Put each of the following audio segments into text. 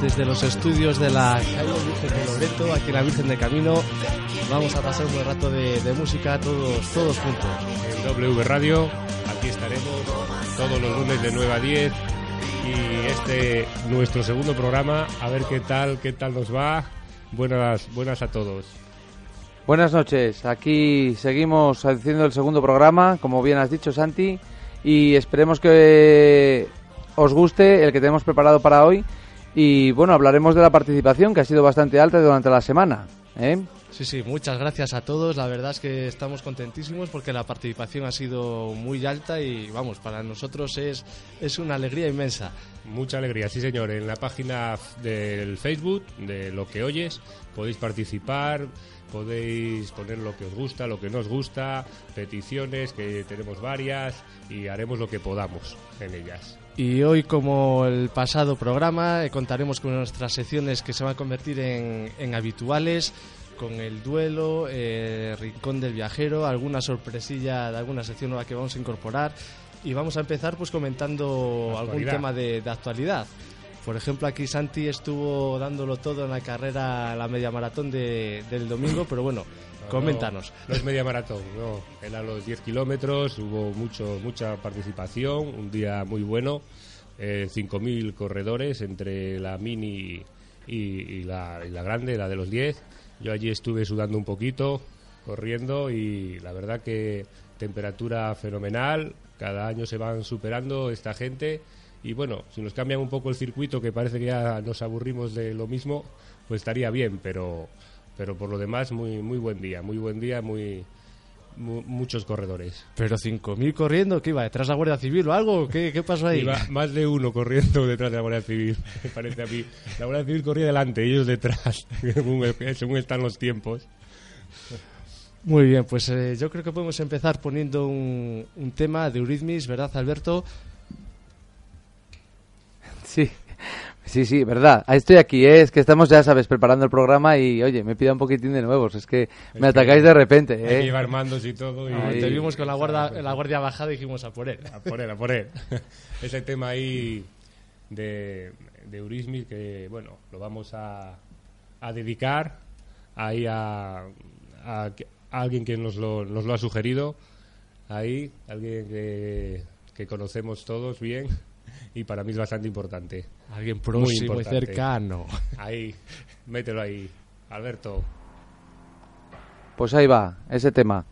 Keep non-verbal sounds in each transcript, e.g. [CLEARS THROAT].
desde los estudios de la calle Virgen de Loreto, aquí en la Virgen de Camino. Vamos a pasar un buen rato de, de música todos, todos juntos. En W Radio, aquí estaremos todos los lunes de 9 a 10 y este nuestro segundo programa, a ver qué tal, qué tal nos va. Buenas, buenas a todos. Buenas noches, aquí seguimos haciendo el segundo programa, como bien has dicho Santi, y esperemos que os guste el que tenemos preparado para hoy. Y bueno, hablaremos de la participación que ha sido bastante alta durante la semana. ¿eh? Sí, sí, muchas gracias a todos. La verdad es que estamos contentísimos porque la participación ha sido muy alta y vamos, para nosotros es, es una alegría inmensa. Mucha alegría, sí señor. En la página del Facebook de Lo que oyes podéis participar, podéis poner lo que os gusta, lo que no os gusta, peticiones, que tenemos varias y haremos lo que podamos en ellas. Y hoy, como el pasado programa, eh, contaremos con nuestras secciones que se van a convertir en, en habituales, con el duelo, eh, Rincón del Viajero, alguna sorpresilla de alguna sección nueva que vamos a incorporar. Y vamos a empezar pues comentando algún tema de, de actualidad. Por ejemplo, aquí Santi estuvo dándolo todo en la carrera, la media maratón de- del domingo, pero bueno, No, coméntanos. No, no es media maratón, no. Era los 10 kilómetros, hubo mucho, mucha participación, un día muy bueno. Eh, 5.000 corredores entre la mini y, y la, y la grande, la de los 10. Yo allí estuve sudando un poquito, corriendo y la verdad que temperatura fenomenal. Cada año se van superando esta gente. Y bueno, si nos cambian un poco el circuito, que parece que ya nos aburrimos de lo mismo, pues estaría bien, pero, pero por lo demás, muy, muy buen día, muy buen día, muy, mu- muchos corredores. Pero 5.000 corriendo, ¿qué iba? ¿Detrás de la Guardia Civil o algo? ¿Qué, qué pasó ahí? Iba más de uno corriendo detrás de la Guardia Civil, [LAUGHS] me parece a mí. La Guardia Civil corría delante, ellos detrás, [LAUGHS] según, según están los tiempos. Muy bien, pues eh, yo creo que podemos empezar poniendo un, un tema de Eurythmics, ¿verdad, Alberto? Sí, sí, sí, verdad. Ahí estoy aquí, ¿eh? es que estamos, ya sabes, preparando el programa y, oye, me pida un poquitín de nuevos. Es que me que atacáis de repente, Hay que ¿eh? llevar mandos y todo. Y Ahí. Te vimos con la guardia, la guardia bajada y dijimos a por él. A por él, a por él. [LAUGHS] Ese tema ahí de, de Eurismi que, bueno, lo vamos a, a dedicar ahí a, a a alguien que nos lo, nos lo ha sugerido. Ahí, alguien que, que conocemos todos bien y para mí es bastante importante. Alguien próximo y importante. cercano. Ahí, mételo ahí. Alberto. Pues ahí va, ese tema.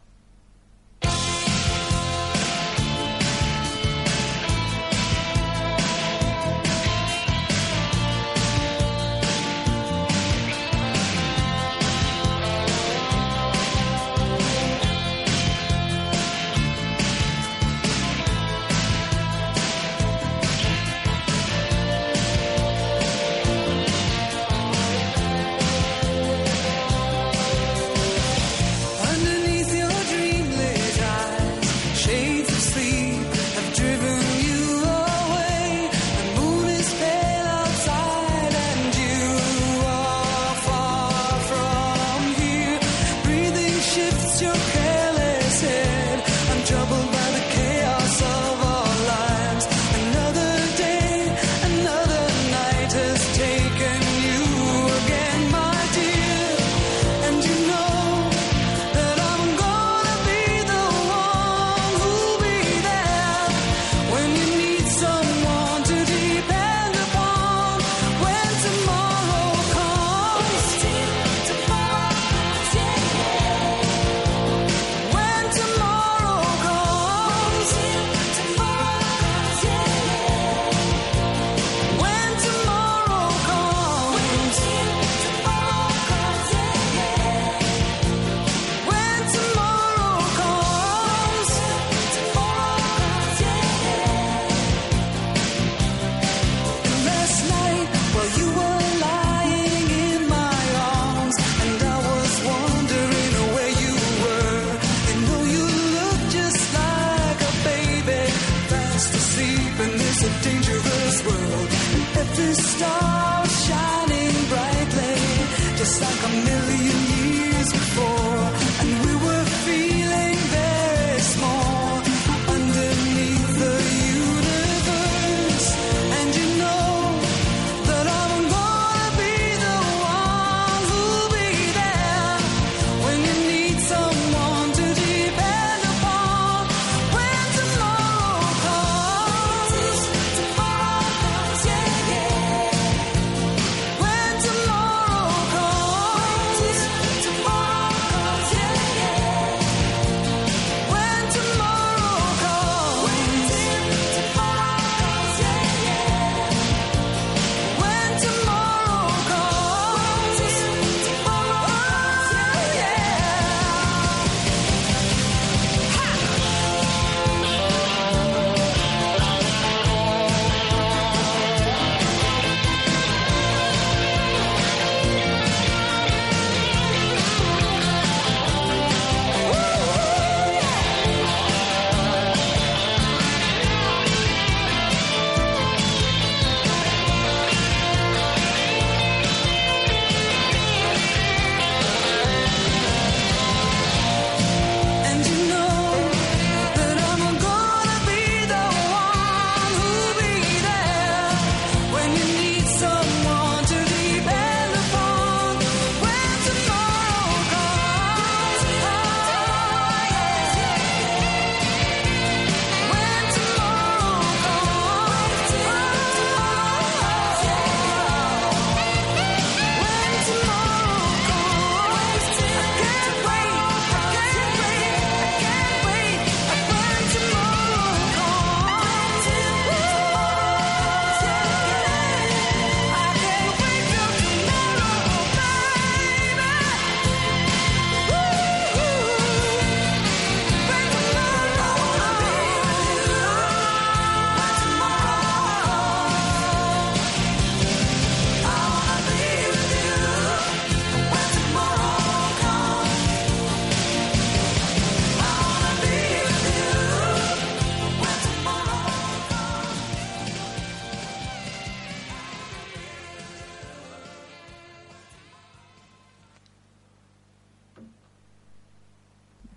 A million years before.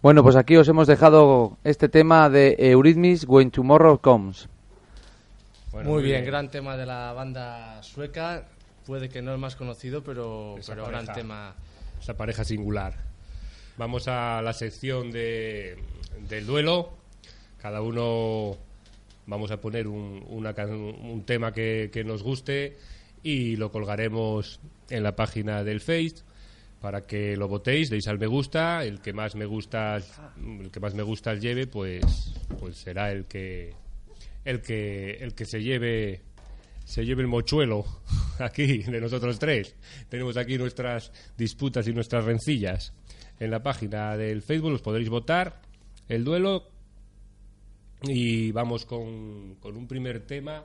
Bueno, pues aquí os hemos dejado este tema de Eurythmics When Tomorrow Comes. Bueno, muy bien, gran tema de la banda sueca. Puede que no el más conocido, pero, Esa pero gran tema. esa pareja singular. Vamos a la sección de, del duelo. Cada uno vamos a poner un, una can- un tema que, que nos guste y lo colgaremos en la página del Face para que lo votéis, deis al me gusta, el que más me gusta, el que más me gusta lleve, pues, pues será el que el que el que se lleve se lleve el mochuelo [LAUGHS] aquí de nosotros tres. Tenemos aquí nuestras disputas y nuestras rencillas. En la página del Facebook los podréis votar el duelo y vamos con, con un primer tema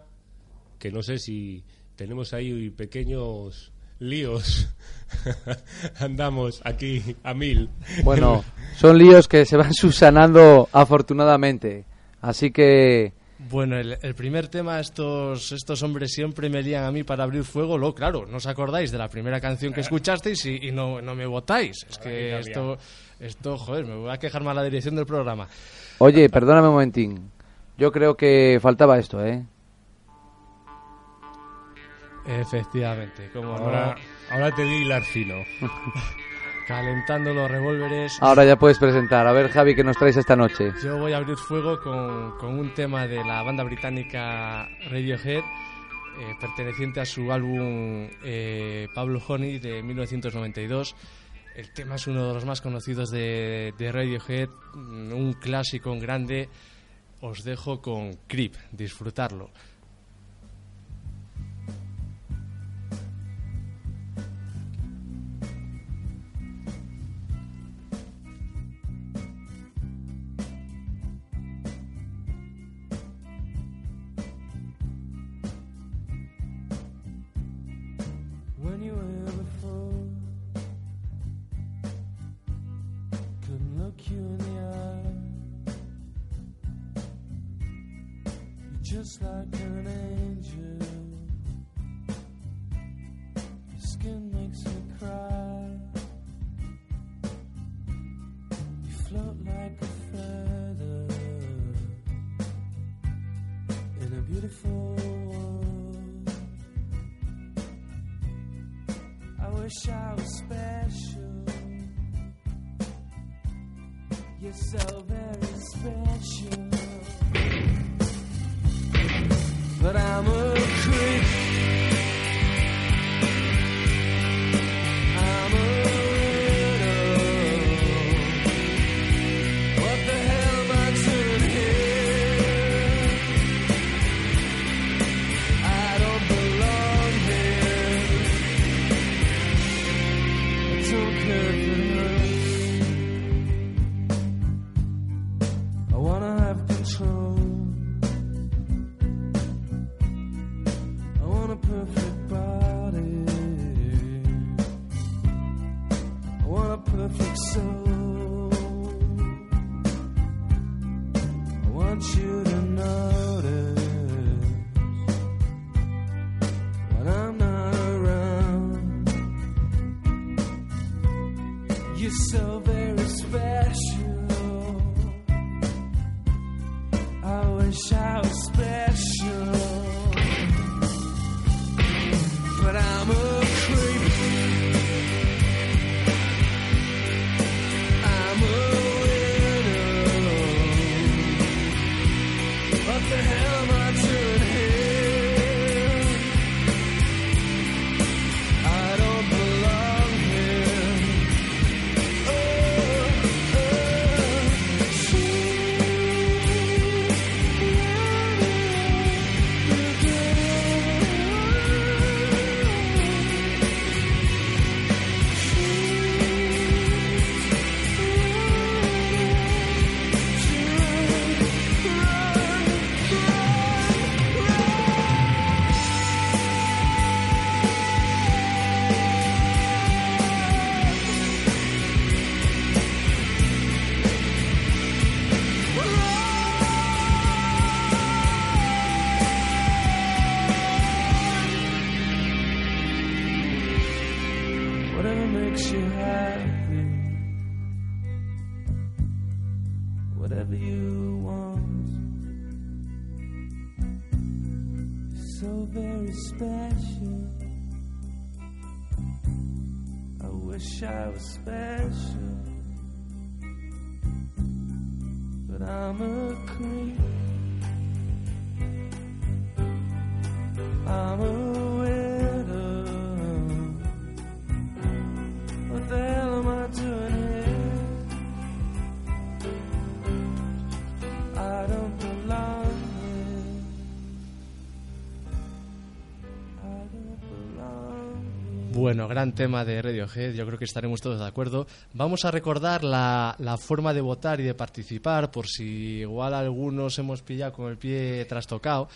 que no sé si tenemos ahí pequeños líos. [LAUGHS] Andamos aquí a mil. Bueno, [LAUGHS] son líos que se van [LAUGHS] subsanando afortunadamente. Así que Bueno, el, el primer tema, estos, estos hombres siempre me lían a mí para abrir fuego. Lo, claro, no os acordáis de la primera canción que escuchasteis y, y no, no me votáis. Es que esto, esto, joder, me voy a quejar mal a la dirección del programa. Oye, perdóname un momentín. Yo creo que faltaba esto, ¿eh? Efectivamente, como Ahora, ahora te di hilar fino. [LAUGHS] calentando los revólveres. Ahora ya puedes presentar. A ver, Javi, ¿qué nos traes esta noche? Yo voy a abrir fuego con, con un tema de la banda británica Radiohead, eh, perteneciente a su álbum eh, Pablo Honey de 1992. El tema es uno de los más conocidos de, de Radiohead, mm, un clásico, un grande. Os dejo con Creep, disfrutarlo. Gran tema de Radiohead, yo creo que estaremos todos de acuerdo. Vamos a recordar la, la forma de votar y de participar, por si igual algunos hemos pillado con el pie trastocado.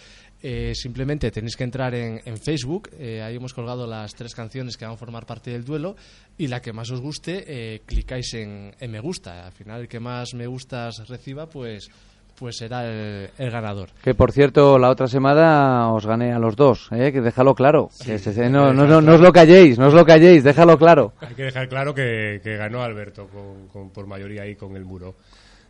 Eh, simplemente tenéis que entrar en, en Facebook, eh, ahí hemos colgado las tres canciones que van a formar parte del duelo y la que más os guste, eh, clicáis en, en me gusta. Al final, el que más me gustas reciba, pues, pues será el, el ganador. Que por cierto, la otra semana os gané a los dos, ¿eh? que déjalo claro. Que se- se- no, no, no, no os lo calléis, no os lo calléis, déjalo claro. Hay que dejar claro que, que ganó Alberto con, con- por mayoría ahí con el muro.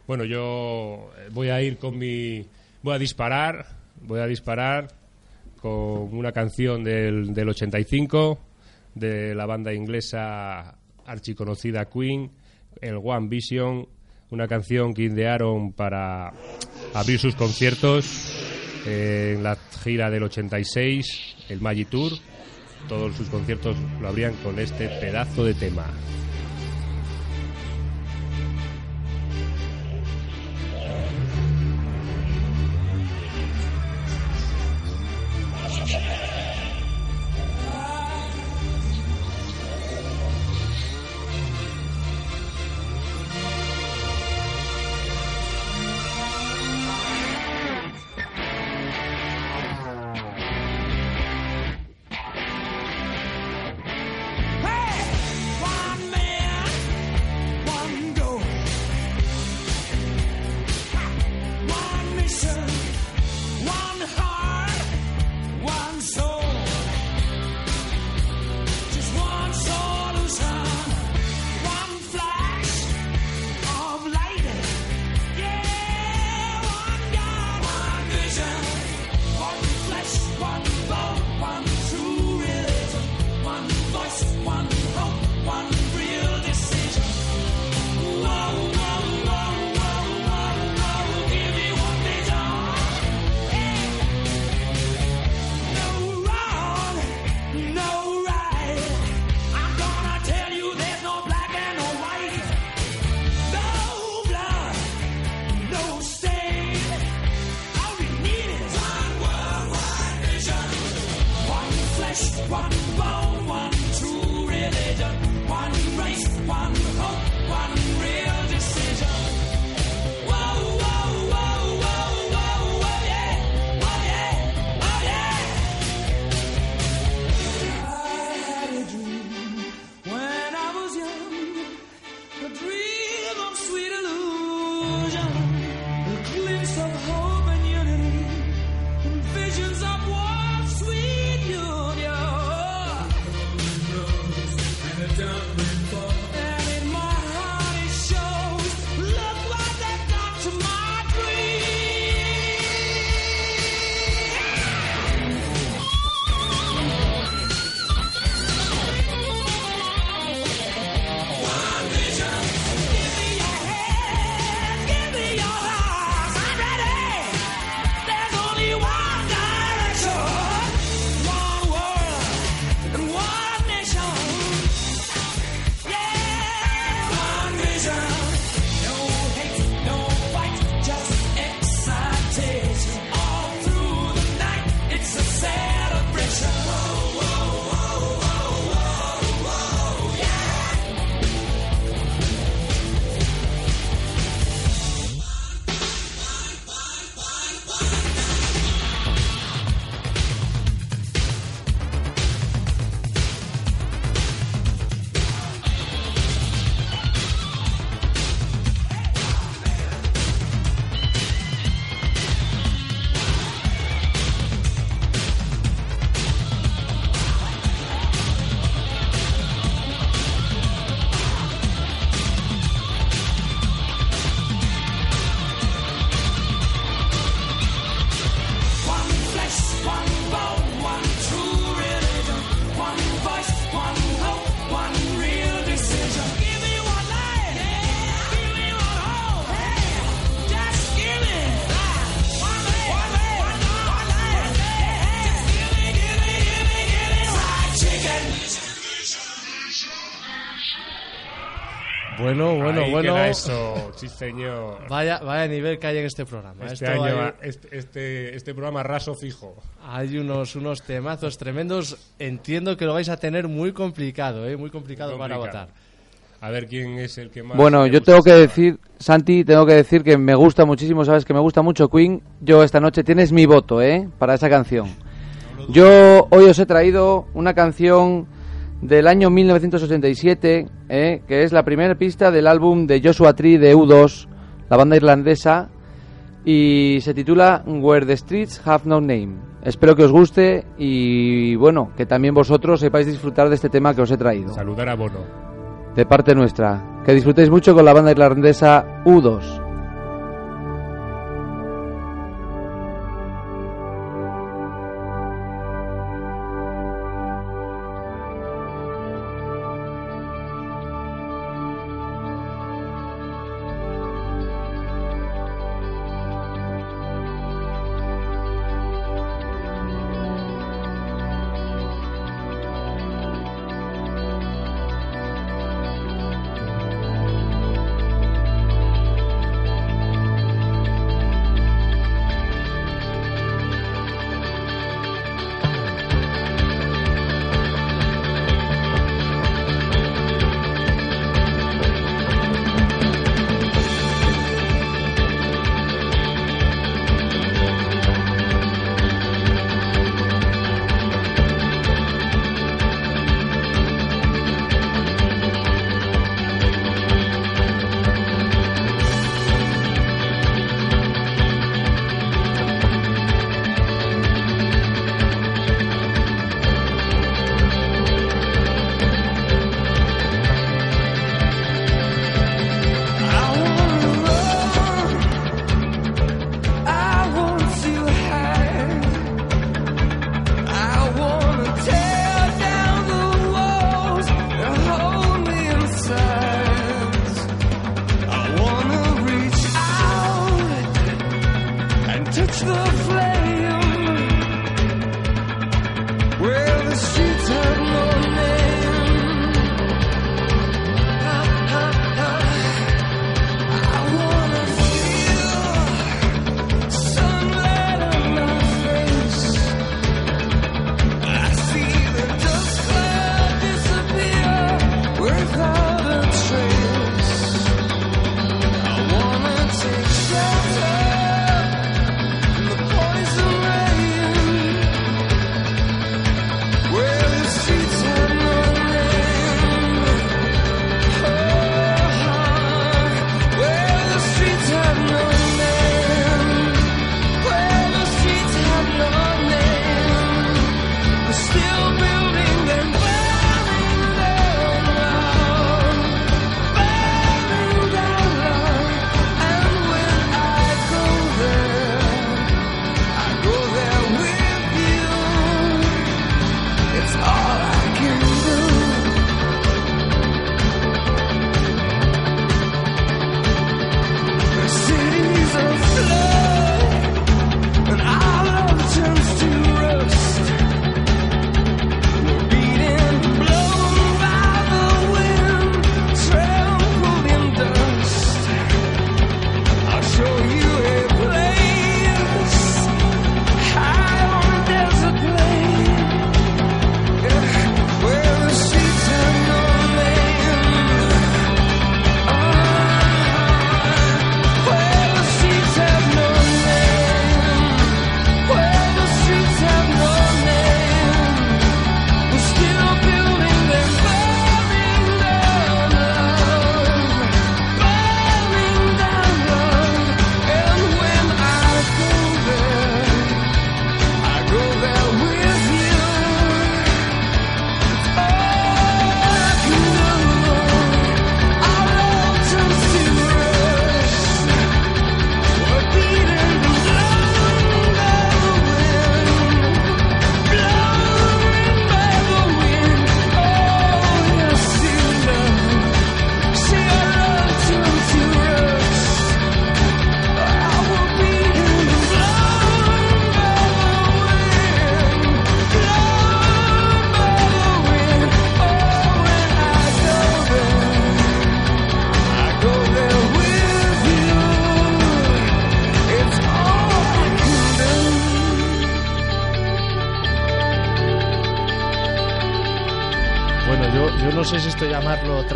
Bueno, yo eh, voy a ir con mi... Voy a disparar, voy a disparar con una canción del, del 85 de la banda inglesa archiconocida Queen, el One Vision, una canción que idearon para abrir sus conciertos en la gira del 86, el Magic Tour. Todos sus conciertos lo abrían con este pedazo de tema. Bueno, bueno, Ahí bueno. queda eso, sí señor. Vaya, vaya nivel que hay en este programa. Este Esto año, hay, este, este, este programa raso fijo. hay unos, unos temazos tremendos. Entiendo que lo vais a tener muy complicado, ¿eh? Muy complicado, para complicado. votar. A ver quién es el que más. Bueno, yo tengo que decir, Santi, tengo que decir que me gusta muchísimo, sabes que me gusta mucho Queen. Yo esta noche tienes mi voto, ¿eh? Para esa canción. Yo hoy os he traído una canción del año 1987, ¿eh? que es la primera pista del álbum de Joshua Tree de U2, la banda irlandesa, y se titula Where the Streets Have No Name. Espero que os guste y bueno, que también vosotros sepáis disfrutar de este tema que os he traído Saludar a Bono. de parte nuestra. Que disfrutéis mucho con la banda irlandesa U2.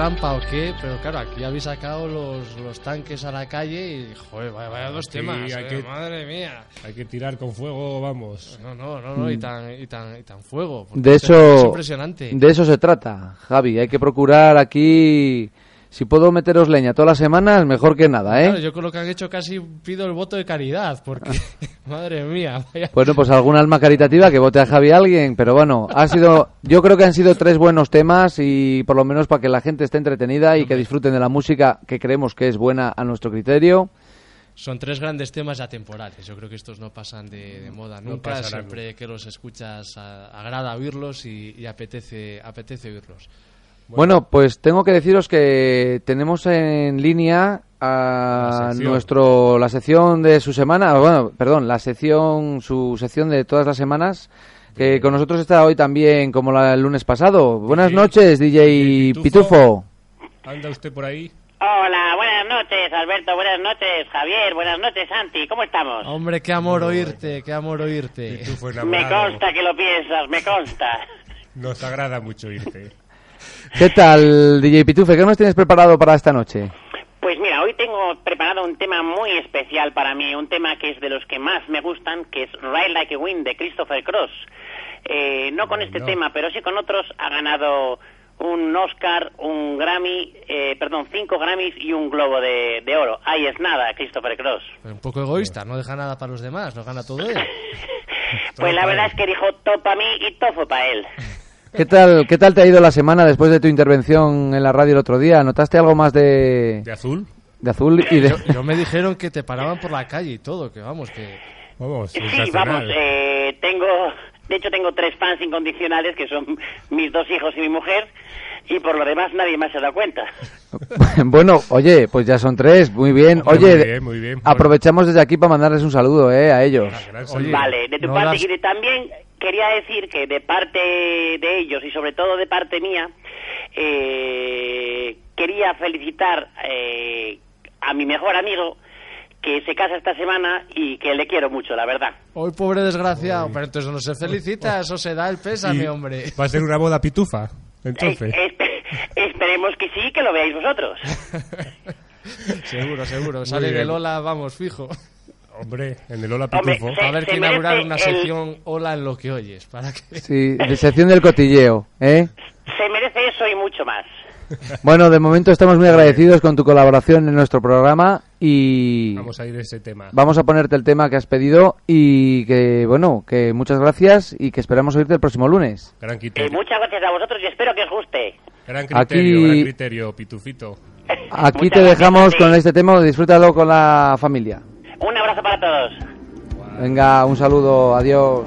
Trampa o qué, pero claro, aquí habéis sacado los, los tanques a la calle y, joder, vaya, vaya dos Sí, temas, hay eh, que- madre mía. Hay que tirar con fuego, vamos. No, no, no, no, y tan, y tan, y tan fuego. Mm. De esto Es eso, impresionante. de eso se trata, Javi. Hay que procurar aquí. Si puedo meteros leña todas las semanas, mejor que nada, ¿eh? Claro, yo con lo que han hecho casi pido el voto de caridad, porque, [LAUGHS] madre mía, vaya. Bueno, pues algún alma caritativa que vote a Javi alguien, pero bueno, ha sido, yo creo que han sido tres buenos temas y por lo menos para que la gente esté entretenida y que disfruten de la música que creemos que es buena a nuestro criterio. Son tres grandes temas atemporales. Yo creo que estos no pasan de, de moda nunca. pasarán Siempre que los escuchas a- agrada oírlos y, y apetece, apetece oírlos. Bueno, pues tengo que deciros que tenemos en línea a La nuestro la sección de su semana, bueno, perdón, la sección su sección de todas las semanas que con nosotros está hoy también como la, el lunes pasado. Buenas DJ noches, DJ Pitufo. Pitufo. ¿Anda usted por ahí? Hola, buenas noches, Alberto, buenas noches, Javier, buenas noches, Santi, ¿cómo estamos? Hombre, qué amor oírte, qué amor oírte. Pitufo Me consta que lo piensas, me consta. Nos agrada mucho irte. ¿Qué tal, DJ Pitufe? ¿Qué nos tienes preparado para esta noche? Pues mira, hoy tengo preparado un tema muy especial para mí, un tema que es de los que más me gustan, que es Ride Like a Wind de Christopher Cross. Eh, no con este No. tema, pero sí con otros, ha ganado un Oscar, un Grammy, eh, perdón, cinco Grammys y un Globo de, de Oro. Ahí es nada, Christopher Cross. Un poco egoísta, no deja nada para los demás, lo gana todo él. [LAUGHS] Pues la verdad él. es que dijo todo para mí y todo para él. [LAUGHS] ¿Qué tal, ¿Qué tal te ha ido la semana después de tu intervención en la radio el otro día? ¿Notaste algo más de, ¿De azul? de azul y de... Yo, yo me dijeron que te paraban por la calle y todo, que vamos, que... Vamos, Sí, vamos, eh, tengo, de hecho tengo tres fans incondicionales que son mis dos hijos y mi mujer y por lo demás nadie más se da cuenta. [LAUGHS] bueno, oye, pues ya son tres, muy bien. Oye, muy bien, muy bien. aprovechamos desde aquí para mandarles un saludo eh, a ellos. Gran Oye, saludo. Vale, de tu no parte las- y de también quería decir que de parte de ellos y sobre todo de parte mía, eh, quería felicitar eh, a mi mejor amigo que se casa esta semana y que le quiero mucho, la verdad. Hoy pobre desgraciado, pero entonces no se felicita, eso se da el pésame, Y hombre. Va a ser una boda pitufa, entonces. Eh, espe- esperemos que sí, que lo veáis vosotros. [LAUGHS] Seguro, seguro, sale bien. de Lola, vamos, fijo. Hombre, en el Hola Hombre, Pitufo. se- A ver que inaugurar una el- sección Hola en lo que oyes, para que... Sí, de sección del cotilleo, ¿eh? Se merece eso y mucho más. [LAUGHS] Bueno, de momento estamos muy agradecidos con tu colaboración en nuestro programa y Vamos a ir a ese tema. vamos a ponerte el tema que has pedido y que, bueno, que muchas gracias y que esperamos oírte el próximo lunes. Gran Eh, criterio. muchas gracias a vosotros y espero que os guste. Gran criterio, Aquí- gran criterio, Pitufito. Aquí Muchas te gracias, dejamos Santi. con este tema, disfrútalo con la familia. Un abrazo para todos. Venga, un saludo, adiós.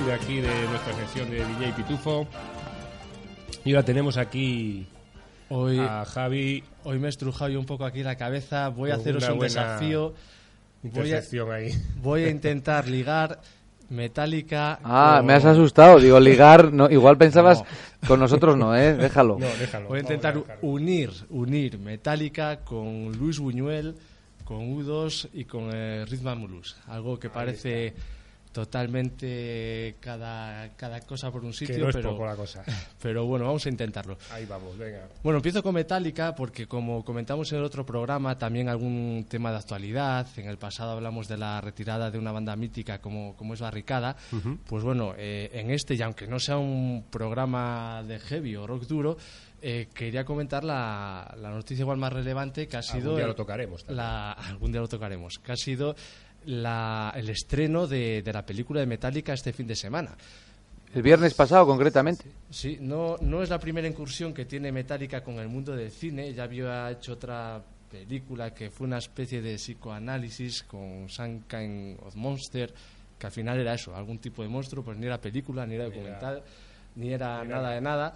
De aquí de nuestra sección de DJ Pitufo. Y ahora tenemos aquí Hoy, a Javi. hoy me he estrujado yo un poco aquí la cabeza. Voy a haceros un desafío. Voy a, Intersección ahí. voy a [LAUGHS] intentar ligar Metallica. Ah, con- me has asustado. Digo, ligar, no, igual [LAUGHS] pensabas con nosotros no, ¿eh? Déjalo. No, déjalo. Voy a intentar unir, unir Metallica con Luis Buñuel, con U2 y con eh, Blues. Algo que parece totalmente cada, cada cosa por un Que sitio, no es pero, poco la cosa. [LAUGHS] pero bueno, vamos a intentarlo. Ahí vamos, venga. Bueno, empiezo con Metallica porque como comentamos en el otro programa, también algún tema de actualidad. En el pasado hablamos de la retirada de una banda mítica como, como es Barricada. Pues bueno, eh, en este, y aunque no sea un programa de heavy o rock duro, eh, quería comentar la, la noticia igual más relevante que ha sido... Algún día lo tocaremos también. la, [LAUGHS] algún día lo tocaremos. Que ha sido la- el estreno de, de la película de Metallica este fin de semana. El viernes pasado, concretamente. Sí, no, no es la primera incursión que tiene Metallica con el mundo del cine. Ya había hecho otra película que fue una especie de psicoanálisis con Sunshine of Monster, que al final era eso, algún tipo de monstruo, pues ni era película, ni era documental, ni era nada de nada.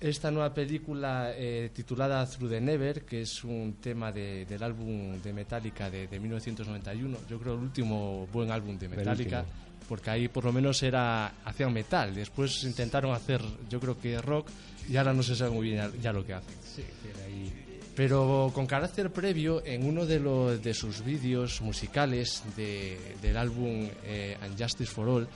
Esta nueva película eh, titulada Through the Never, que es un tema de- del álbum de Metallica de, de 1991, yo creo el último buen álbum de Metallica, porque ahí por lo menos era hacían metal, después intentaron hacer yo creo que rock y ahora no se sabe muy bien ya, ya lo que hacen. Pero con carácter previo, en uno de, los, de sus vídeos musicales de- del álbum eh, And Justice for All,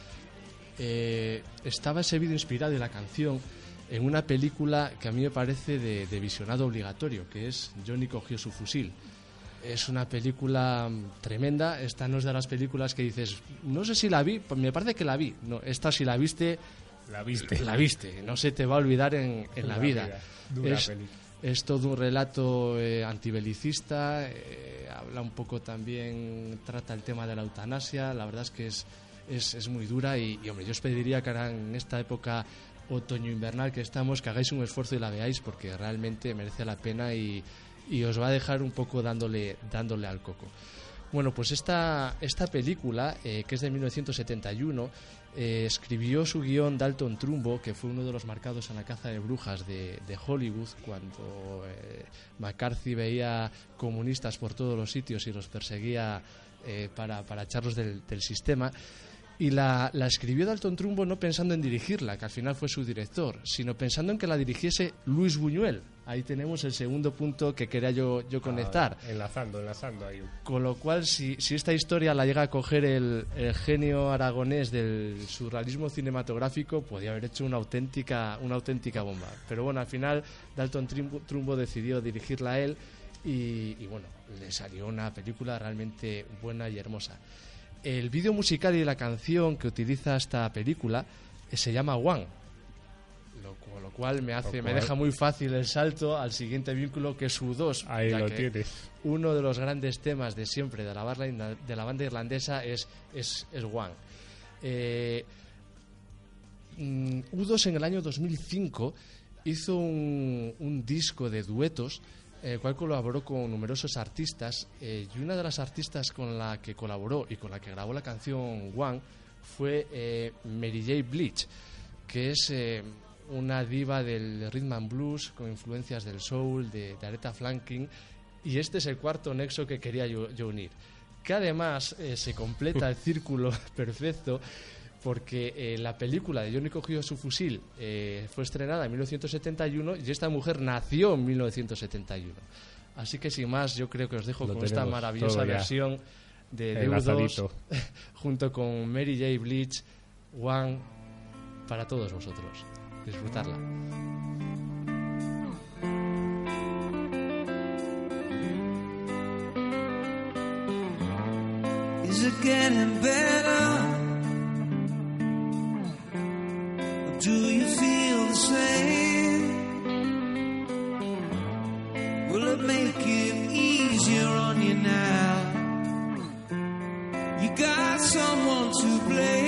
eh, estaba ese vídeo inspirado y la canción en una película que a mí me parece de, de visionado obligatorio, que es Johnny cogió su fusil. Es una película mm, tremenda. Esta no es de las películas que dices, no sé si la vi, pues me parece que la vi. No, esta si la viste, La viste. la viste. No se te va a olvidar en, en la, vida. Dura Es, peli. es todo un relato eh, antibelicista, eh, habla un poco también, trata el tema de la eutanasia, la verdad es que es, es, es muy dura y, y, hombre, yo os pediría que ahora en esta época otoño-invernal que estamos, que hagáis un esfuerzo y la veáis porque realmente merece la pena y, y os va a dejar un poco dándole, dándole al coco. Bueno, pues esta, esta película, eh, que es de 1971, eh, escribió su guion Dalton Trumbo, que fue uno de los marcados en la caza de brujas de, de Hollywood, cuando eh, McCarthy veía comunistas por todos los sitios y los perseguía eh, para, para echarlos del, del sistema. Y la, la escribió Dalton Trumbo no pensando en dirigirla, que al final fue su director, sino pensando en que la dirigiese Luis Buñuel. Ahí tenemos el segundo punto que quería yo, yo conectar. Ah, enlazando, enlazando ahí. Con lo cual, si, si esta historia la llega a coger el, el genio aragonés del surrealismo cinematográfico, podía haber hecho una auténtica, una auténtica bomba. Pero bueno, al final Dalton Trumbo, Trumbo decidió dirigirla a él y, y bueno, le salió una película realmente buena y hermosa. El vídeo musical y la canción que utiliza esta película eh, se llama One. Lo, cual me hace, me deja muy fácil el salto al siguiente vínculo que es U2. Ahí lo tienes. uno de los grandes temas de siempre de la, de la banda irlandesa es, es, es One. Eh, mm, U2 en el año 2005 hizo un, un disco de duetos, el cual colaboró con numerosos artistas, eh, y una de las artistas con la que colaboró y con la que grabó la canción One fue eh, Mary J. Blige, que es eh, una diva del rhythm and blues con influencias del soul, de, de Aretha Franklin, y este es el cuarto nexo que quería yo, yo unir. Que además se completa el [LAUGHS] círculo [LAUGHS] perfecto porque eh, la película de Johnny cogió su fusil eh, fue estrenada en 1971 y esta mujer nació en 1971. Así que sin más, yo creo que os dejo Lo con esta maravillosa versión de de U2 Enlazadito. junto con Mary J. Blige, One, para todos vosotros. Disfrutarla. Is it getting better? Do you feel the same? Will it make it easier on you now? You got someone to blame.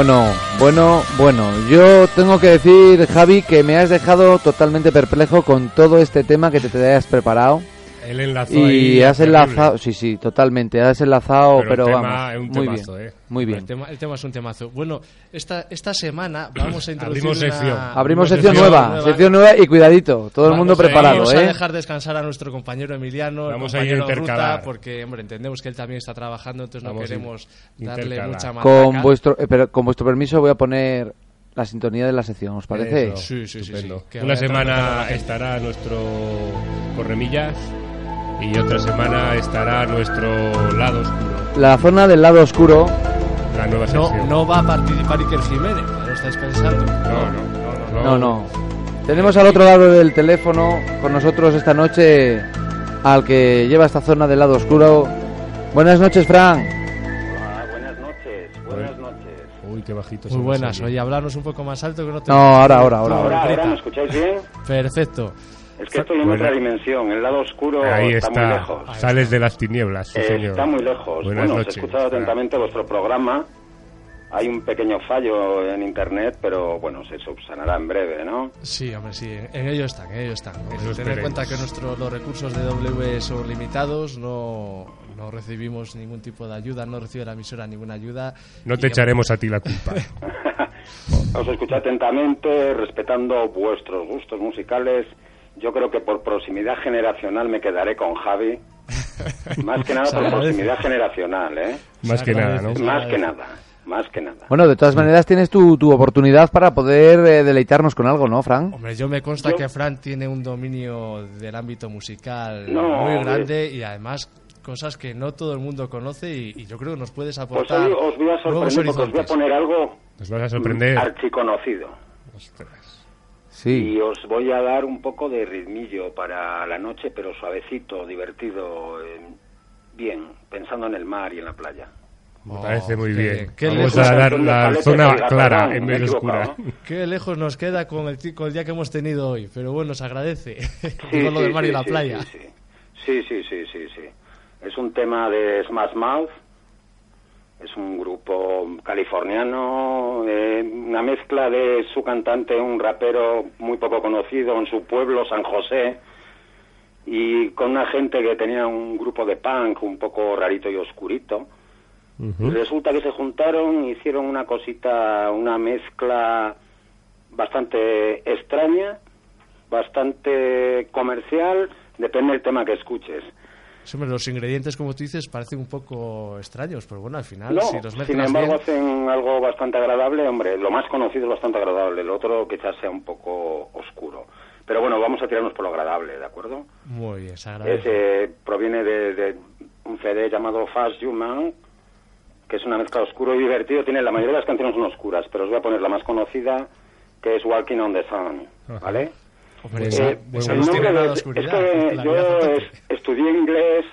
Bueno, bueno, bueno. Yo tengo que decir, Javi, que me has dejado totalmente perplejo con todo este tema que te, te hayas preparado. Él enlazó Y ahí has enlazado, sí, sí, totalmente. Has enlazado, Pero pero, el tema vamos, es un muy temazo, bien, ¿eh? muy El bien. tema, el tema es un temazo. Bueno, esta, esta semana vamos a [CLEARS THROAT] introducir Abrimos una- sección. Abrimos Una sección sección nueva, nueva. sección nueva y cuidadito, todo el Vamos mundo preparado, Vamos a ¿eh? dejar descansar a nuestro compañero Emiliano, Vamos a ir a compañero intercalar. Ruta, porque hombre, entendemos que él también está trabajando, entonces no Vamos queremos darle mucha matraca. Con vuestro, eh, pero con vuestro permiso voy a poner la sintonía de la sección, ¿os parece? Eso, Sí, sí, sí, estupendo. sí. Que Una semana estará nuestro Corremillas y otra semana estará nuestro lado oscuro, La zona del lado oscuro, la nueva No, sección. no va a participar Iker Jiménez, lo estáis pensando. no, no, no, no, no. Tenemos al otro lado del teléfono con nosotros esta noche al que lleva esta zona del lado oscuro. Buenas noches, Fran. Hola, buenas noches, buenas noches. Uy, qué bajito. Muy buenas, oye. hablarnos un poco más alto que no te... No, ahora, ahora, ahora. Ahora, ahora, ¿me escucháis bien? Perfecto. Es que estoy en Bueno. otra dimensión, el lado oscuro Ahí está, muy está, lejos. sales de las tinieblas, sí, Eh, señor. está muy lejos. Buenas bueno, noches. he escuchado atentamente vuestro programa. Hay un pequeño fallo en internet, pero bueno, se subsanará en breve, ¿no? Sí, hombre, sí, en, en ello están, en ello están. Tener en cuenta que nuestros los recursos de W son limitados, no, no recibimos ningún tipo de ayuda, no recibe la emisora ninguna ayuda. No te echaremos a ti la culpa. [LAUGHS] [LAUGHS] Os escuché atentamente, respetando vuestros gustos musicales. Yo creo que por proximidad generacional me quedaré con Javi. [LAUGHS] Más que nada por proximidad generacional, ¿eh? Más que nada, ¿no? Más que nada, más que nada. Bueno, de todas maneras tienes tu, tu oportunidad para poder eh, deleitarnos con algo, ¿no, Fran? Hombre, yo me consta Yo- que Fran tiene un dominio del ámbito musical No, muy hombre. grande y además cosas que no todo el mundo conoce y, y yo creo que nos puedes Pues aportar hoy os voy a sorprender os voy a poner algo Nos vas a sorprender. archiconocido. Ostras. Sí. Y os voy a dar un poco de ritmillo para la noche, pero suavecito, divertido, eh, bien, pensando en el mar y en la playa. Me Oh, parece muy qué- bien. qué Vamos lejos- a dar la zona clara en vez de oscura. equivocado. Qué lejos nos queda con el, con el día que hemos tenido hoy, pero bueno, se agradece. Sí, [LAUGHS] con lo sí, del mar y la sí, playa. Sí. sí, sí, sí, sí, sí. Es un tema de Smash Mouth. Es un grupo californiano, eh, una mezcla de su cantante, un rapero muy poco conocido en su pueblo, San José, y con una gente que tenía un grupo de punk un poco rarito y oscurito. Y resulta que se juntaron, hicieron una cosita, una mezcla bastante extraña, bastante comercial, depende del tema que escuches. Hombre, los ingredientes, como tú dices, parecen un poco extraños, pero bueno, al final, No, si los sin embargo bien... hacen algo bastante agradable, hombre, lo más conocido es bastante agradable, el otro quizás sea un poco oscuro. Pero bueno, vamos a tirarnos por lo agradable, ¿de acuerdo? Muy bien, se agradece. Ese proviene de, de un CD llamado Fast Human, que es una mezcla oscuro y divertido. Tiene la mayoría de las canciones son oscuras, pero os voy a poner la más conocida, que es Walking on the Sun, ¿vale? Hombre, Eh, de- oscuridad, es que la yo es- estudié inglés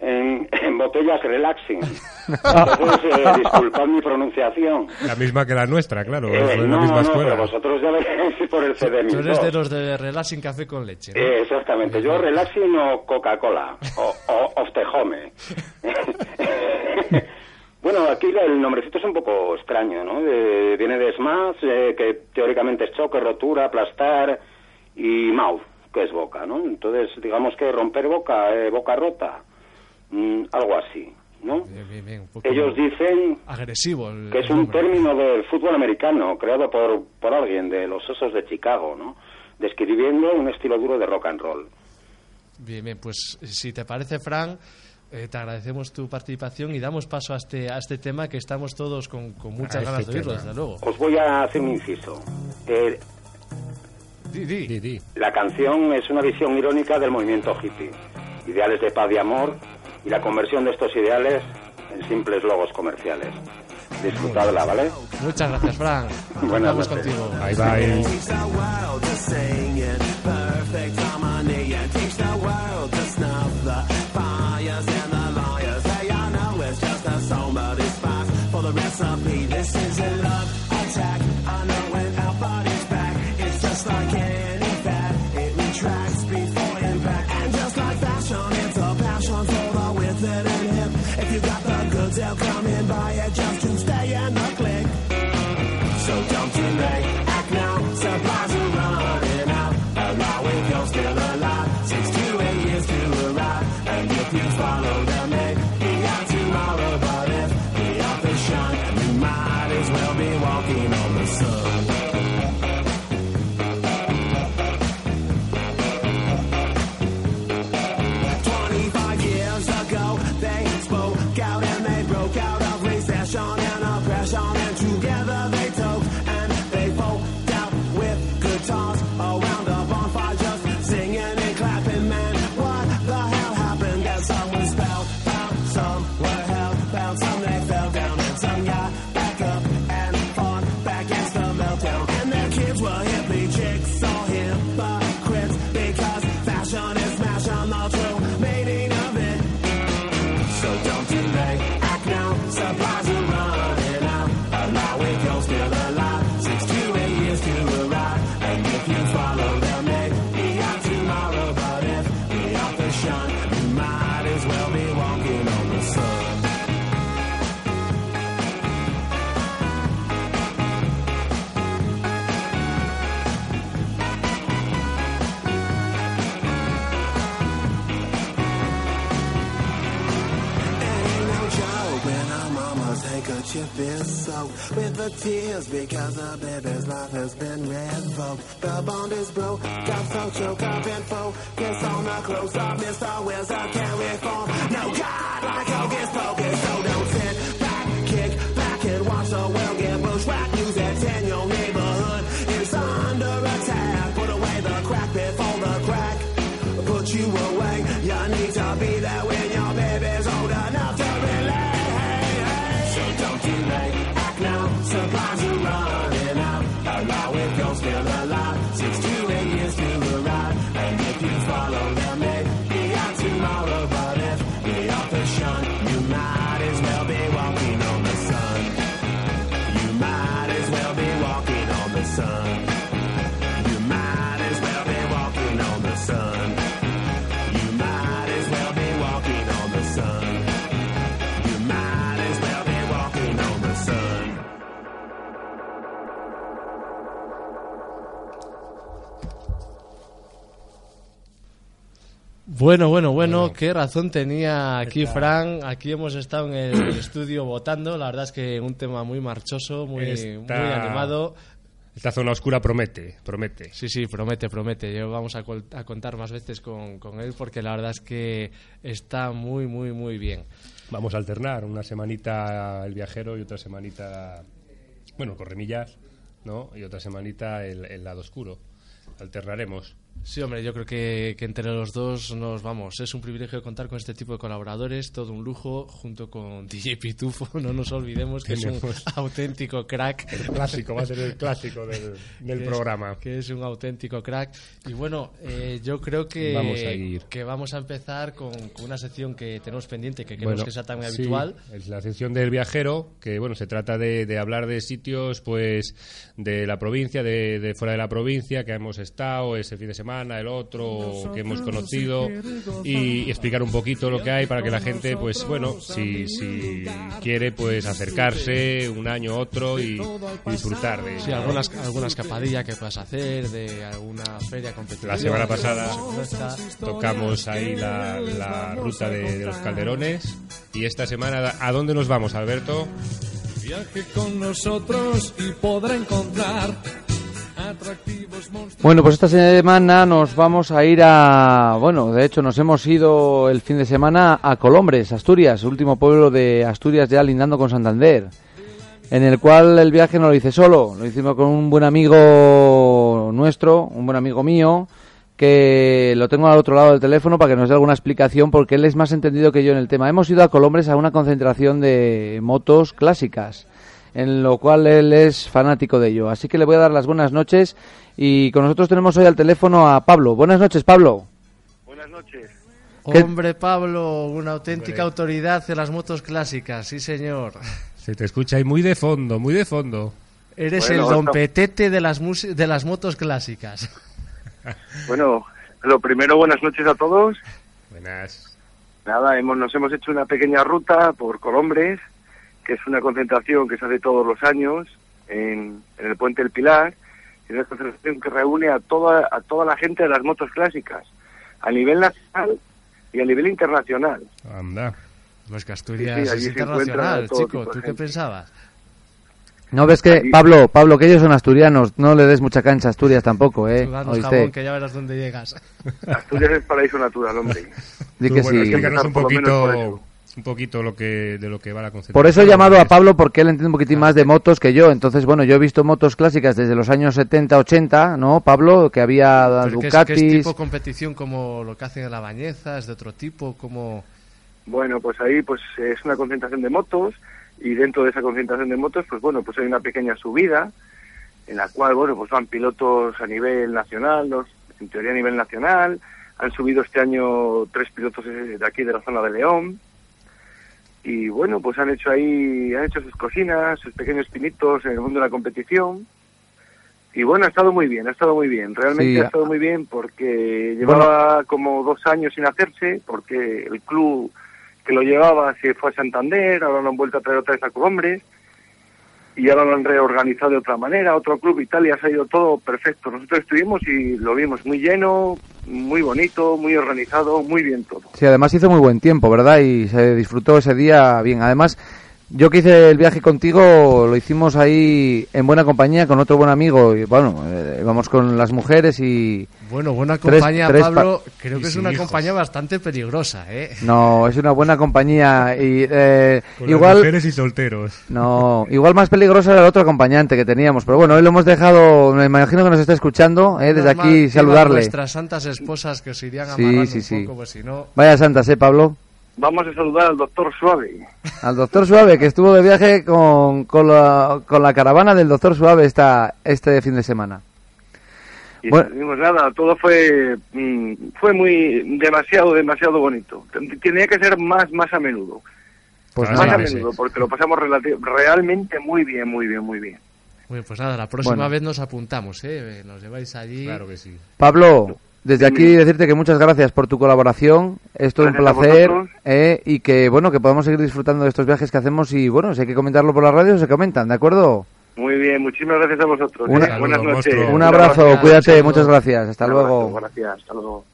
en, [LAUGHS] en botellas relaxing. [LAUGHS] Entonces, eh, disculpad mi pronunciación. La misma que la nuestra, claro. Eh, es la no, misma no, escuela. pero vosotros ya veréis [LAUGHS] por el CD. Tú eres de los de Relax sin café con leche, ¿no? Eh, exactamente. Yo relaxing o Coca-Cola o, o of the home. bueno, aquí el nombrecito es un poco extraño, ¿no? De- viene de smash, eh, que teóricamente es choque, rotura, aplastar, y mouth, que es boca, ¿no? Entonces, digamos que romper boca, eh, boca rota, mm, algo así, ¿no? Bien, bien, bien, un poco Ellos dicen agresivo. el- que es un término del fútbol americano creado por, por alguien de los Osos de Chicago, ¿no? Describiendo un estilo duro de rock and roll. Bien, bien, pues si te parece, Fran, eh, te agradecemos tu participación y damos paso a este, a este tema que estamos todos con, con muchas A ganas este de oírlo, tema. desde luego. Os voy a hacer un inciso. Eh, Di, di. Di, di. la canción es una visión irónica del movimiento hippie, ideales de paz y amor y la conversión de estos ideales en simples logos comerciales. Disfrutadla, ¿vale? Muchas gracias, Fran. Buenas noches. contigo. Bye, the tears because the baby's life has been revoked. The bond is broke, got so choked up and focus on the close up. Mr. Wills, I can't Bueno, bueno, bueno, qué razón tenía aquí Fran. Aquí hemos estado en el [CLEARS THROAT] estudio votando. La verdad es que un tema muy marchoso, muy, Está- muy animado. Esta zona oscura promete, promete. Sí, sí, promete, promete. Yo vamos a, col- a contar más veces con, con él porque la verdad es que está muy, muy, muy bien. Vamos a alternar una semanita el viajero y otra semanita, bueno, corremillas, ¿no? Y otra semanita el, el lado oscuro. alternaremos. Sí, hombre, yo creo que, que entre los dos nos vamos. Es un privilegio contar con este tipo de colaboradores, todo un lujo, junto con [LAUGHS] DJ Pitufo. No nos olvidemos que es un [LAUGHS] auténtico crack. El clásico, va a ser el clásico del, del [LAUGHS] que es- programa. que es un auténtico crack. Y bueno, eh, yo creo que Vamos a ir. que vamos a empezar con, con una sección que tenemos pendiente, que queremos Bueno, que sea tan sí, habitual. es la sección del viajero, que bueno, se trata de, de hablar de sitios pues de la provincia, de, de fuera de la provincia, que hemos estado ese fin de semana, el otro, que hemos conocido, y, y explicar un poquito lo que hay para que la gente, pues bueno, si, si quiere, pues acercarse un año otro y, y disfrutar de Sí, algunas, alguna escapadilla que puedas hacer, de alguna feria competitiva. La semana pasada tocamos ahí la, la ruta de, de los calderones y esta semana, ¿a dónde nos vamos, Alberto? Viaje con nosotros y podrá encontrar atractivos monstruos. Bueno, pues esta semana nos vamos a ir a... Bueno, de hecho nos hemos ido el fin de semana a Colombres, Asturias, último pueblo de Asturias ya lindando con Santander, en el cual el viaje no lo hice solo, lo hicimos con un buen amigo nuestro, un buen amigo mío, que lo tengo al otro lado del teléfono para que nos dé alguna explicación porque él es más entendido que yo en el tema. Hemos ido a Colombres a una concentración de motos clásicas, en lo cual él es fanático de ello. Así que le voy a dar las buenas noches y con nosotros tenemos hoy al teléfono a Pablo. Buenas noches, Pablo. Buenas noches. ¿Qué- Hombre, Pablo, una auténtica autoridad de las motos clásicas, sí señor. Se te escucha ahí muy de fondo, muy de fondo. Eres Bueno, el don no. Petete de las, mus- de las motos clásicas. [LAUGHS] Bueno, lo primero, buenas noches a todos. Buenas. Nada, hemos, nos hemos hecho una pequeña ruta por Colombres, que es una concentración que se hace todos los años en, en el Puente del Pilar. Es una concentración que reúne a toda, a toda la gente de las motos clásicas, a nivel nacional y a nivel internacional. Anda. Pues que Asturias Sí, sí, allí es internacional, chico. ¿Tú qué pensabas? No ves que. Pablo, Pablo, que ellos son asturianos, no le des mucha cancha a Asturias tampoco, ¿eh? Jabón que ya verás dónde llegas. Asturias es paraíso natural, hombre. Tú, que bueno, sí. explícanos un poquito. Un poquito lo que, de lo que va la concentración. Por eso he llamado a Pablo porque él entiende un poquitín más de motos que yo. Entonces, bueno, yo he visto motos clásicas desde los años 70, 80, ¿no, Pablo? Que había Pero ¿qué es, Ducatis. es tipo competición como lo que hacen en la bañeza? ¿Es de otro tipo? como Bueno, pues ahí pues es una concentración de motos y dentro de esa concentración de motos, pues bueno, pues hay una pequeña subida en la cual, bueno, pues van pilotos a nivel nacional, los, en teoría a nivel nacional. Han subido este año tres pilotos de aquí de la zona de León. Y bueno, pues han hecho ahí, han hecho sus cocinas, sus pequeños pinitos en el mundo de la competición. Y bueno, ha estado muy bien, ha estado muy bien. Realmente Sí, ha estado muy bien porque llevaba como dos años sin hacerse, porque el club que lo llevaba se fue a Santander, ahora lo han vuelto a traer otra vez a Colombres y ahora lo han reorganizado de otra manera, otro club, Italia, se ha ido todo perfecto. Nosotros estuvimos y lo vimos muy lleno, muy bonito, muy organizado, muy bien todo. Sí, además hizo muy buen tiempo, ¿verdad? Y se disfrutó ese día bien. Además, yo que hice el viaje contigo, lo hicimos ahí en buena compañía con otro buen amigo. Y bueno, eh, íbamos con las mujeres y. Bueno, buena compañía, tres Pablo. pa- Creo que es una hijos. compañía bastante peligrosa, ¿eh? No, es una buena compañía. Y eh, Con las igual. mujeres y solteros. No, igual más peligroso era el otro acompañante que teníamos. Pero bueno, hoy lo hemos dejado. Me imagino que nos está escuchando. ¿eh? Desde Normal, aquí saludarle. Nuestras santas esposas que os irían Sí, amarrando sí, un sí. poco, pues si no... Vaya santas, ¿eh, Pablo? Vamos a saludar al doctor Suave. Al doctor Suave, que estuvo de viaje con, con, la, con la caravana del doctor Suave esta, este fin de semana. Y Bueno. estuvimos nada, todo fue mm, fue muy demasiado, demasiado bonito. Ten- Tenía que ser más, más a menudo. Pues más nada, a menudo, sí. porque lo pasamos realmente muy bien, muy bien, muy bien. Bueno, pues nada, la próxima Bueno. vez nos apuntamos, ¿eh? Nos lleváis allí. Claro que sí. Pablo, desde aquí decirte que muchas gracias por tu colaboración. Es todo un Gracias placer eh, y que bueno que podamos seguir disfrutando de estos viajes que hacemos y bueno, si hay que comentarlo por la radio se comentan, ¿de acuerdo? Muy bien, muchísimas gracias a vosotros. Una- ¿eh? Buenas noches. monstruo. Un abrazo, gracias, cuídate, saludo. muchas gracias, hasta abrazo, luego. Gracias, hasta luego.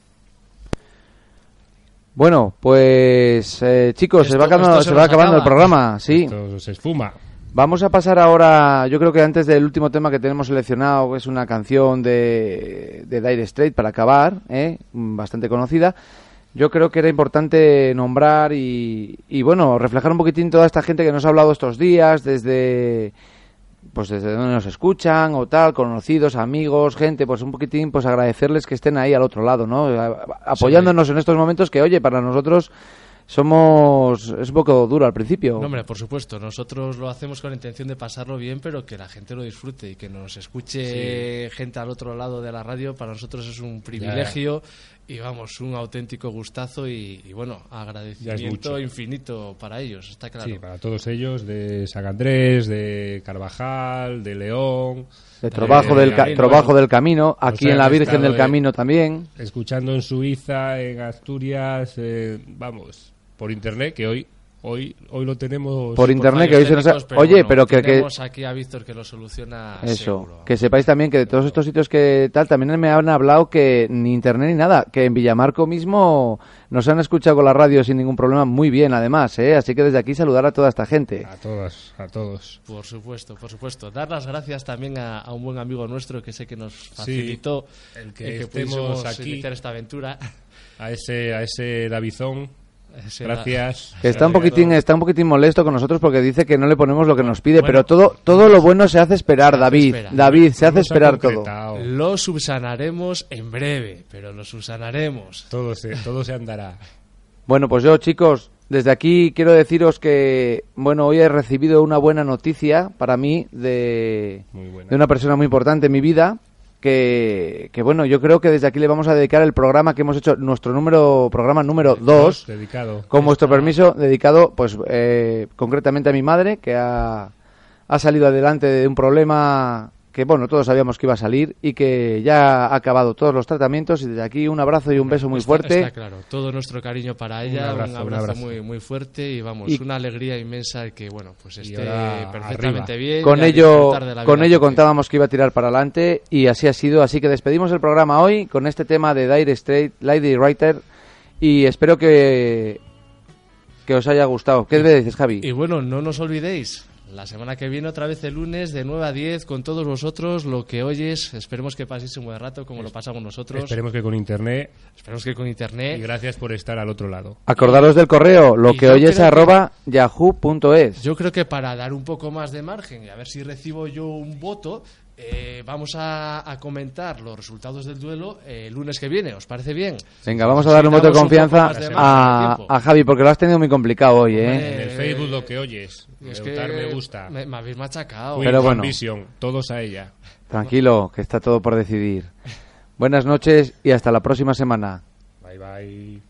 Bueno, pues eh, chicos, se va acabando, se se va acabando el programa, sí. Esto se esfuma. Vamos a pasar ahora, yo creo que antes del último tema que tenemos seleccionado, que es una canción de, de Dire Straits para acabar, ¿eh? Mm, bastante conocida. Yo creo que era importante nombrar y, y, bueno, reflejar un poquitín toda esta gente que nos ha hablado estos días, desde pues desde donde nos escuchan o tal, conocidos, amigos, gente, pues un poquitín, pues agradecerles que estén ahí al otro lado, ¿no? Apoyándonos en estos momentos que, oye, para nosotros somos, es un poco duro al principio. No, hombre, por supuesto, nosotros lo hacemos con la intención de pasarlo bien, pero que la gente lo disfrute y que nos escuche gente al otro lado de la radio, para nosotros es un privilegio y vamos, un auténtico gustazo y, y, bueno, agradecimiento infinito para ellos, está claro. Sí, para todos ellos, de San Andrés, de Carvajal, de León. De trabajo, de del, ca- Camino, trabajo bueno. del camino, aquí en la Virgen del de- Camino también. Escuchando en Suiza, en Asturias, eh, vamos, por internet, que hoy hoy hoy lo tenemos. Por internet, que hoy se nos ha- pero Oye, bueno, pero que- que- tenemos aquí a Víctor que lo soluciona Eso, seguro. que sepáis también que de todos estos sitios que tal, también me han hablado que ni internet ni nada, que en Villamarco mismo nos han escuchado con la radio sin ningún problema muy bien además, ¿eh? así que desde aquí saludar a toda esta gente. A todos, a todos. Por supuesto, por supuesto. Dar las gracias también a, a un buen amigo nuestro que sé que nos facilitó el que el estemos pudiésemos aquí. iniciar esta aventura. A ese, a ese Davizón, gracias. Está un poquitín, está un poquitín molesto con nosotros porque dice que no le ponemos lo que nos pide, Bueno, pero todo, todo lo bueno se hace esperar, se David. David, se hace esperar todo. Lo subsanaremos en breve, pero lo subsanaremos. Todo se, todo se andará. Bueno, pues yo, chicos, desde aquí quiero deciros que, bueno, hoy he recibido una buena noticia para mí de, de una persona muy importante en mi vida. Que, que, bueno, yo creo que desde aquí le vamos a dedicar el programa que hemos hecho, nuestro número, programa número 2, Dedicado. con vuestro permiso, dedicado, pues, eh, concretamente a mi madre, que ha, ha salido adelante de un problema que, bueno, todos sabíamos que iba a salir y que ya ha acabado todos los tratamientos. Y desde aquí un abrazo y un beso muy Está- fuerte. Está claro, todo nuestro cariño para ella, un abrazo, abrazo, un abrazo. muy muy fuerte y vamos, Y- una alegría inmensa el que bueno, pues esté perfectamente arriba. bien. con y ello, de con ello contábamos que iba a tirar para adelante y así ha sido. Así que despedimos el programa hoy con este tema de Dire Straight, Lady Writer y espero que que os haya gustado. ¿Qué me dices, Javi? Y bueno, no nos olvidéis, la semana que viene otra vez el lunes de 9 a 10 con todos vosotros, lo que oyes, esperemos que paséis un buen rato como lo pasamos nosotros. Esperemos que con internet. Esperemos que con Y internet. gracias por estar al otro lado. Acordaros del correo, lo y que oyes creo arroba yahoo.es. Yo creo que para dar un poco más de margen y a ver si recibo yo un voto, eh, vamos a, a comentar los resultados del duelo eh, el lunes que viene. ¿Os parece bien? Venga, vamos a darle un voto de confianza de a, a Javi porque lo has tenido muy complicado hoy, ¿eh? En el Facebook lo que oyes. Es que me gusta. Me, me habéis machacado. Queen Pero bueno. Vision, todos a ella. Tranquilo, que está todo por decidir. Buenas noches y hasta la próxima semana. Bye bye.